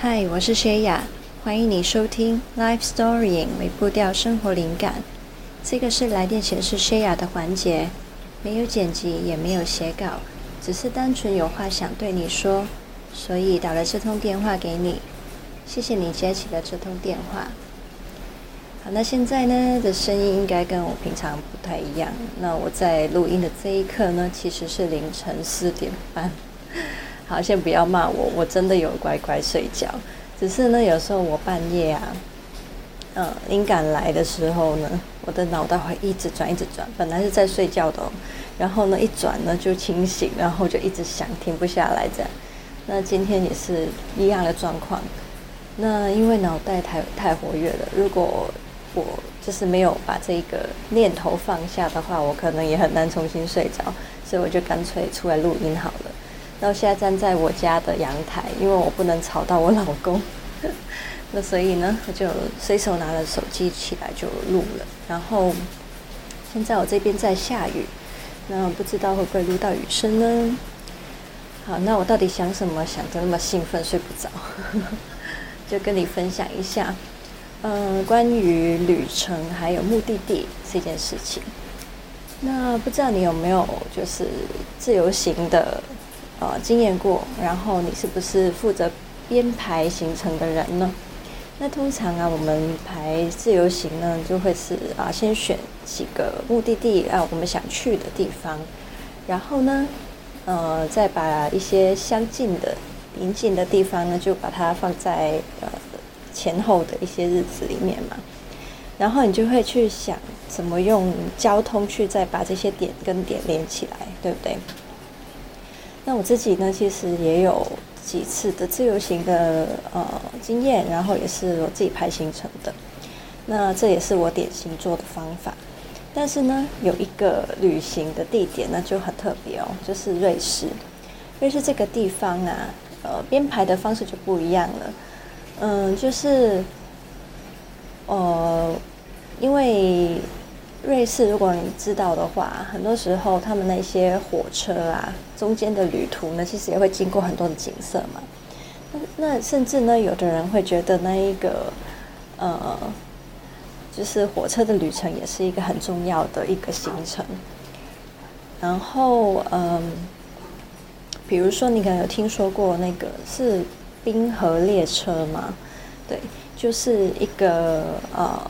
嗨，我是薛雅，欢迎你收听《Life Storying》微步调生活灵感。这个是来电显示薛雅的环节，没有剪辑，也没有写稿，只是单纯有话想对你说，所以打了这通电话给你。谢谢你接起了这通电话。好，那现在呢的声音应该跟我平常不太一样。那我在录音的这一刻呢，其实是凌晨四点半。好，先不要骂我，我真的有乖乖睡觉。只是呢，有时候我半夜啊，嗯，灵感来的时候呢，我的脑袋会一直转，一直转。本来是在睡觉的哦，然后呢，一转呢就清醒，然后就一直想，停不下来这样。那今天也是一样的状况。那因为脑袋太太活跃了，如果我就是没有把这个念头放下的话，我可能也很难重新睡着，所以我就干脆出来录音好了。然后现在站在我家的阳台，因为我不能吵到我老公，那所以呢，我就随手拿了手机起来就录了。然后现在我这边在下雨，那不知道会不会录到雨声呢？好，那我到底想什么，想的那么兴奋，睡不着，就跟你分享一下，嗯，关于旅程还有目的地这件事情。那不知道你有没有就是自由行的？呃，经验过，然后你是不是负责编排行程的人呢？那通常啊，我们排自由行呢，就会是啊，先选几个目的地啊，我们想去的地方，然后呢，呃，再把一些相近的、邻近的地方呢，就把它放在呃前后的一些日子里面嘛。然后你就会去想怎么用交通去再把这些点跟点连起来，对不对？那我自己呢，其实也有几次的自由行的呃经验，然后也是我自己排行程的。那这也是我典型做的方法。但是呢，有一个旅行的地点呢就很特别哦，就是瑞士。瑞士这个地方啊，呃，编排的方式就不一样了。嗯，就是呃，因为。瑞士，如果你知道的话，很多时候他们那些火车啊，中间的旅途呢，其实也会经过很多的景色嘛。那，那甚至呢，有的人会觉得那一个，呃，就是火车的旅程也是一个很重要的一个行程。然后，嗯，比如说你可能有听说过那个是冰河列车吗？对，就是一个呃。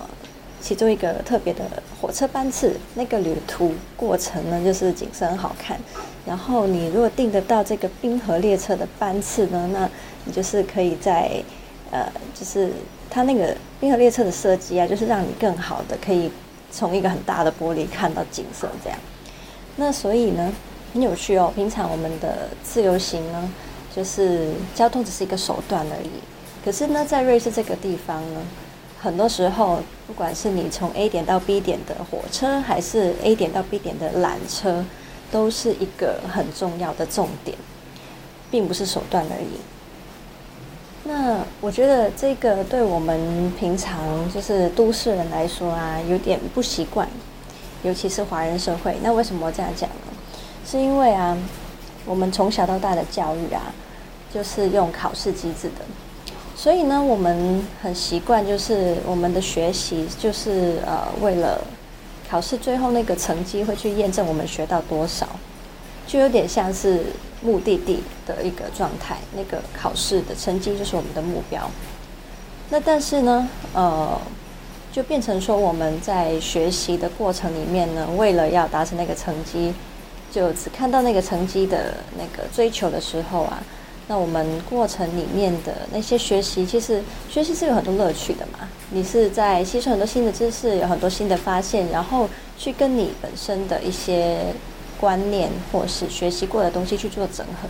其中一个特别的火车班次，那个旅途过程呢，就是景色很好看。然后你如果订得到这个冰河列车的班次呢，那你就是可以在呃，就是它那个冰河列车的设计啊，就是让你更好的可以从一个很大的玻璃看到景色这样。那所以呢，很有趣哦。平常我们的自由行呢，就是交通只是一个手段而已。可是呢，在瑞士这个地方呢。很多时候，不管是你从 A 点到 B 点的火车，还是 A 点到 B 点的缆车，都是一个很重要的重点，并不是手段而已。那我觉得这个对我们平常就是都市人来说啊，有点不习惯，尤其是华人社会。那为什么这样讲呢？是因为啊，我们从小到大的教育啊，就是用考试机制的。所以呢，我们很习惯，就是我们的学习，就是呃，为了考试最后那个成绩，会去验证我们学到多少，就有点像是目的地的一个状态。那个考试的成绩就是我们的目标。那但是呢，呃，就变成说我们在学习的过程里面呢，为了要达成那个成绩，就只看到那个成绩的那个追求的时候啊。那我们过程里面的那些学习，其实学习是有很多乐趣的嘛。你是在吸收很多新的知识，有很多新的发现，然后去跟你本身的一些观念或是学习过的东西去做整合。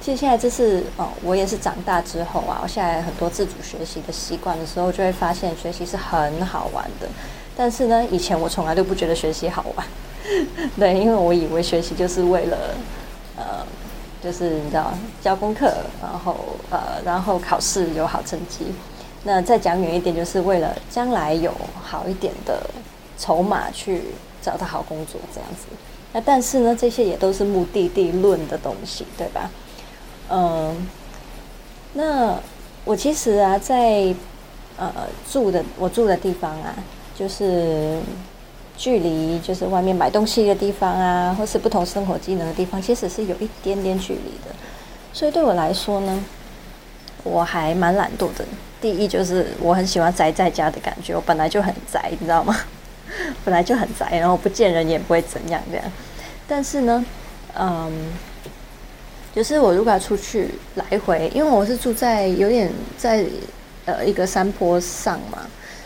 其实现在这是哦，我也是长大之后啊，我现在很多自主学习的习惯的时候，就会发现学习是很好玩的。但是呢，以前我从来都不觉得学习好玩，对，因为我以为学习就是为了呃。就是你知道，交功课，然后呃，然后考试有好成绩。那再讲远一点，就是为了将来有好一点的筹码去找到好工作这样子。那但是呢，这些也都是目的地论的东西，对吧？嗯，那我其实啊，在呃住的我住的地方啊，就是距离就是外面买东西的地方啊，或是不同生活技能的地方，其实是有一点点距离的。所以对我来说呢，我还蛮懒惰的。第一就是我很喜欢宅在家的感觉，我本来就很宅，你知道吗？本来就很宅，然后不见人也不会怎样这样。但是呢，嗯，就是我如果要出去来回，因为我是住在有点在呃一个山坡上嘛，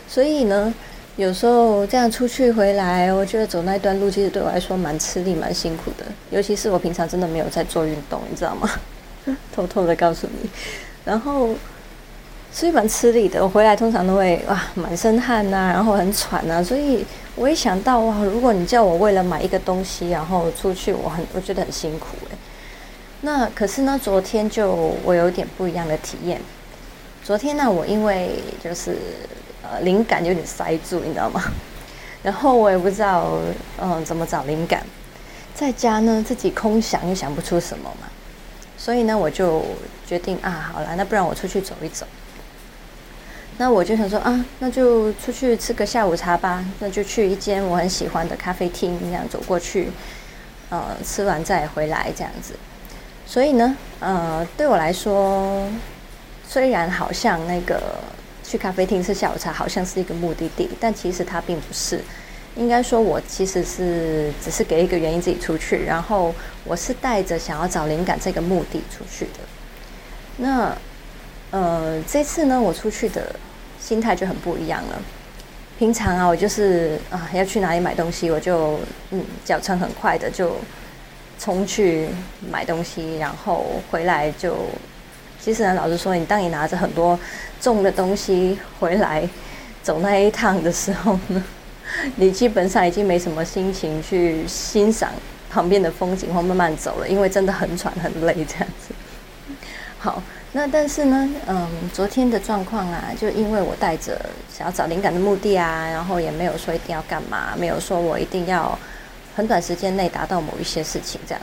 所以呢，有时候这样出去回来，我觉得走那段路其实对我来说蛮吃力、蛮辛苦的。尤其是我平常真的没有在做运动，你知道吗？偷偷的告诉你，然后。所以蛮吃力的，我回来通常都会哇满身汗呐、然后很喘呐、所以我一想到哇，如果你叫我为了买一个东西然后出去，我很我觉得很辛苦诶。那可是呢，昨天就我有点不一样的体验。昨天呢，我因为就是灵感有点塞住，你知道吗？然后我也不知道嗯怎么找灵感，在家呢自己空想又想不出什么嘛，所以呢我就决定啊，好了，那不然我出去走一走。那我就想说啊，那就出去吃个下午茶吧。那就去一间我很喜欢的咖啡厅，这样走过去，呃，吃完再回来这样子。所以呢，呃，对我来说，虽然好像那个去咖啡厅吃下午茶好像是一个目的地，但其实它并不是。应该说，我其实是只是给一个原因自己出去，然后我是带着想要找灵感这个目的出去的。那。呃，这次呢，我出去的心态就很不一样了。平常啊，我就是啊，要去哪里买东西，我就嗯，脚程很快的就冲去买东西，然后回来就。其实呢，老实说，你当你拿着很多重的东西回来走那一趟的时候呢，你基本上已经没什么心情去欣赏旁边的风景或慢慢走了，因为真的很喘很累这样子。好。那但是呢，嗯，昨天的状况啊，就因为我带着想要找灵感的目的啊，然后也没有说一定要干嘛，没有说我一定要很短时间内达到某一些事情这样，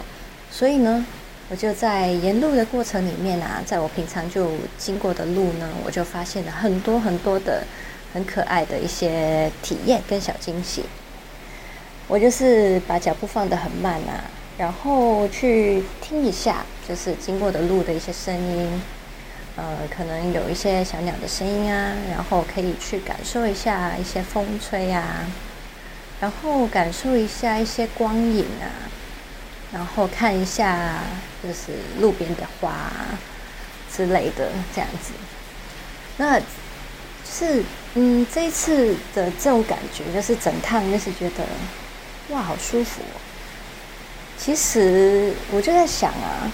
所以呢，我就在沿路的过程里面啊，在我平常就经过的路呢，我就发现了很多很多的很可爱的一些体验跟小惊喜。我就是把脚步放得很慢啊，然后去听一下，就是经过的路的一些声音。呃，可能有一些小鸟的声音啊，然后可以去感受一下一些风吹啊，然后感受一下一些光影啊，然后看一下就是路边的花之类的这样子。那，是嗯，这一次的这种感觉，就是整趟就是觉得哇，好舒服哦。其实我就在想啊。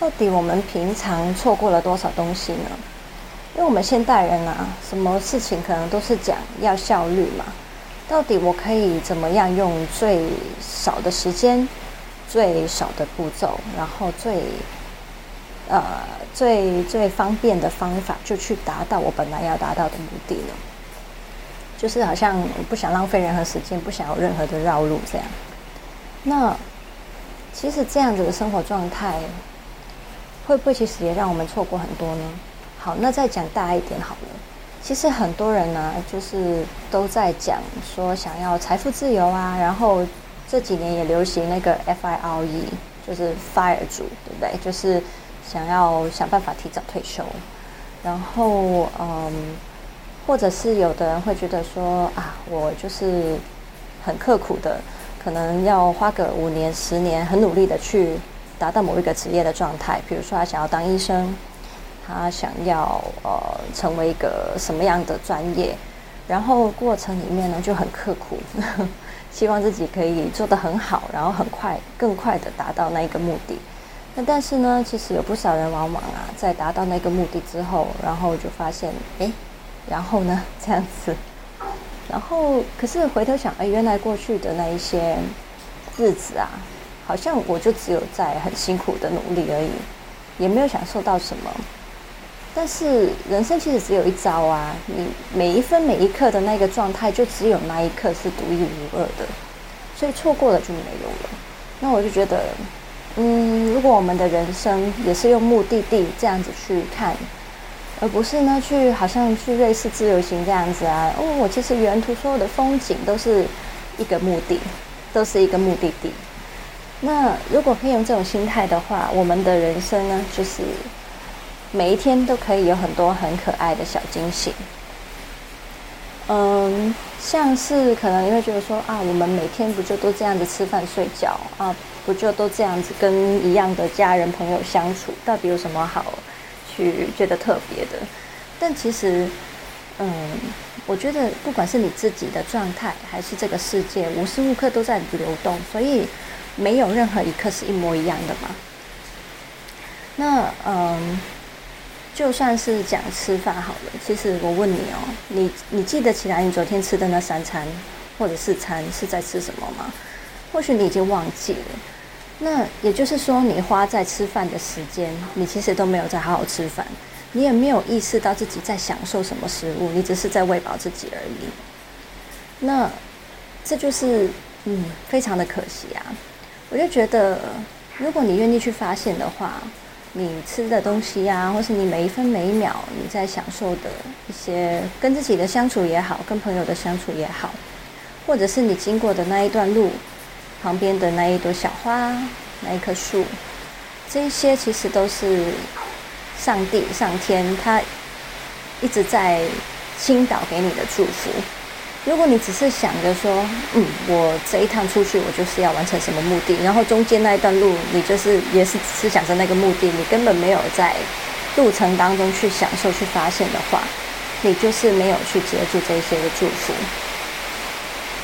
到底我们平常错过了多少东西呢？因为我们现代人啊，什么事情可能都是讲要效率嘛。到底我可以怎么样用最少的时间、最少的步骤，然后最呃最最方便的方法，就去达到我本来要达到的目的呢？就是好像不想浪费任何时间，不想有任何的绕路这样。那其实这样子的生活状态。会不会其实也让我们错过很多呢？好，那再讲大一点好了。其实很多人呢，就是都在讲说想要财富自由啊，然后这几年也流行那个 FIRE，就是 FIRE 族，对不对？就是想要想办法提早退休。然后，嗯，或者是有的人会觉得说啊，我就是很刻苦的，可能要花个五年、十年，很努力的去。达到某一个职业的状态，比如说他想要当医生，他想要呃成为一个什么样的专业，然后过程里面呢就很刻苦，希望自己可以做得很好，然后很快更快的达到那一个目的。那但是呢，其实有不少人往往啊，在达到那个目的之后，然后就发现，哎，然后呢这样子，然后可是回头想，哎，原来过去的那一些日子啊。好像我就只有在很辛苦的努力而已，也没有享受到什么。但是人生其实只有一招啊，你每一分每一刻的那个状态，就只有那一刻是独一无二的，所以错过了就没有了。那我就觉得，嗯，如果我们的人生也是用目的地这样子去看，而不是呢去好像去瑞士自由行这样子啊。哦，我其实沿途所有的风景都是一个目的，都是一个目的地。那如果可以用这种心态的话，我们的人生呢，就是每一天都可以有很多很可爱的小惊喜。嗯，像是可能你会觉得说啊，我们每天不就都这样子吃饭睡觉啊，不就都这样子跟一样的家人朋友相处，到底有什么好去觉得特别的？但其实，嗯，我觉得不管是你自己的状态，还是这个世界，无时无刻都在流动，所以。没有任何一刻是一模一样的嘛？那嗯，就算是讲吃饭好了，其实我问你哦，你你记得起来你昨天吃的那三餐或者四餐是在吃什么吗？或许你已经忘记了。那也就是说，你花在吃饭的时间，你其实都没有在好好吃饭，你也没有意识到自己在享受什么食物，你只是在喂饱自己而已。那这就是嗯，非常的可惜啊。我就觉得，如果你愿意去发现的话，你吃的东西呀、啊，或是你每一分每一秒你在享受的一些跟自己的相处也好，跟朋友的相处也好，或者是你经过的那一段路旁边的那一朵小花、那一棵树，这些其实都是上帝、上天他一直在倾倒给你的祝福。如果你只是想着说，嗯，我这一趟出去，我就是要完成什么目的，然后中间那一段路，你就是也是只是想着那个目的，你根本没有在路程当中去享受、去发现的话，你就是没有去接住这些的祝福。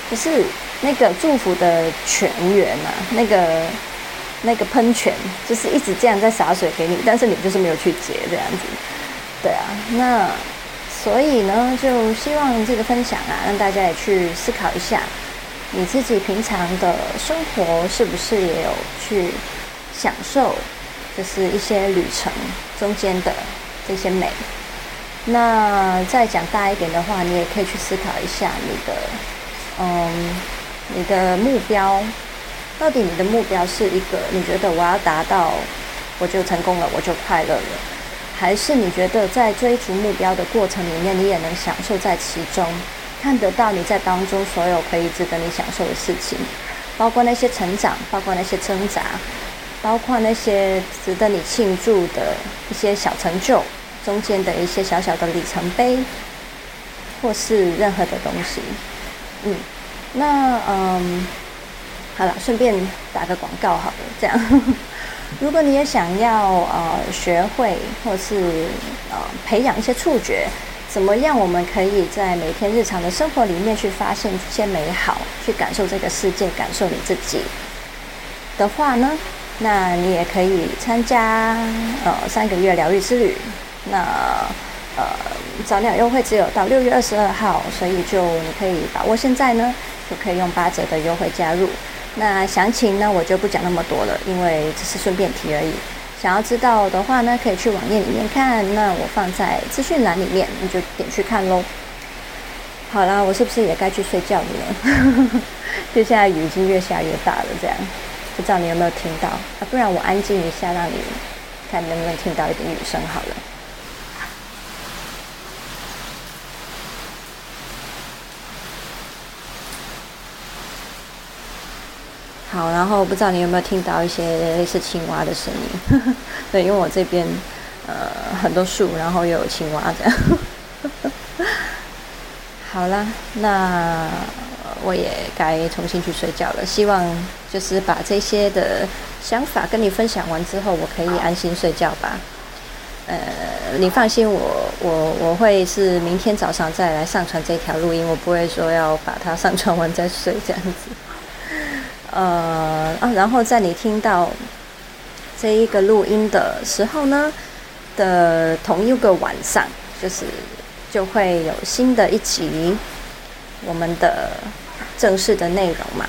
可是那个祝福的泉源啊，那个那个喷泉，就是一直这样在洒水给你，但是你就是没有去接这样子。对啊，那。所以呢，就希望这个分享啊，让大家也去思考一下，你自己平常的生活是不是也有去享受，就是一些旅程中间的这些美。那再讲大一点的话，你也可以去思考一下你的，嗯，你的目标，到底你的目标是一个，你觉得我要达到，我就成功了，我就快乐了。还是你觉得在追逐目标的过程里面，你也能享受在其中，看得到你在当中所有可以值得你享受的事情，包括那些成长，包括那些挣扎，包括那些值得你庆祝的一些小成就，中间的一些小小的里程碑，或是任何的东西。嗯，那嗯，好了，顺便打个广告好了，这样。如果你也想要呃学会或是呃培养一些触觉，怎么样我们可以在每天日常的生活里面去发现一些美好，去感受这个世界，感受你自己的话呢？那你也可以参加呃三个月疗愈之旅。那呃早鸟优惠只有到六月二十二号，所以就你可以把握现在呢，就可以用八折的优惠加入。那详情呢，我就不讲那么多了，因为只是顺便提而已。想要知道的话呢，可以去网页里面看。那我放在资讯栏里面，你就点去看喽。好啦，我是不是也该去睡觉了呢？就现在雨已经越下越大了，这样不知道你有没有听到？啊，不然我安静一下，让你看能不能听到一点雨声好了。好，然后不知道你有没有听到一些类似青蛙的声音？对，因为我这边呃很多树，然后又有青蛙这样。好啦，那我也该重新去睡觉了。希望就是把这些的想法跟你分享完之后，我可以安心睡觉吧。呃，你放心我，我我我会是明天早上再来上传这条录音，我不会说要把它上传完再睡这样子。呃啊，然后在你听到这一个录音的时候呢，的同一个晚上，就是就会有新的一集我们的正式的内容嘛。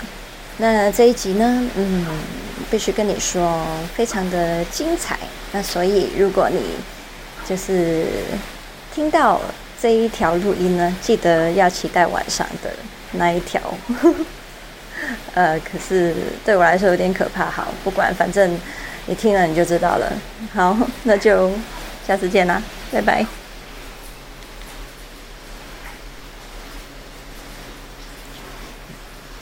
那这一集呢，嗯，必须跟你说，非常的精彩。那所以如果你就是听到这一条录音呢，记得要期待晚上的那一条。呃，可是对我来说有点可怕。好，不管，反正你听了你就知道了。好，那就下次见啦，拜拜。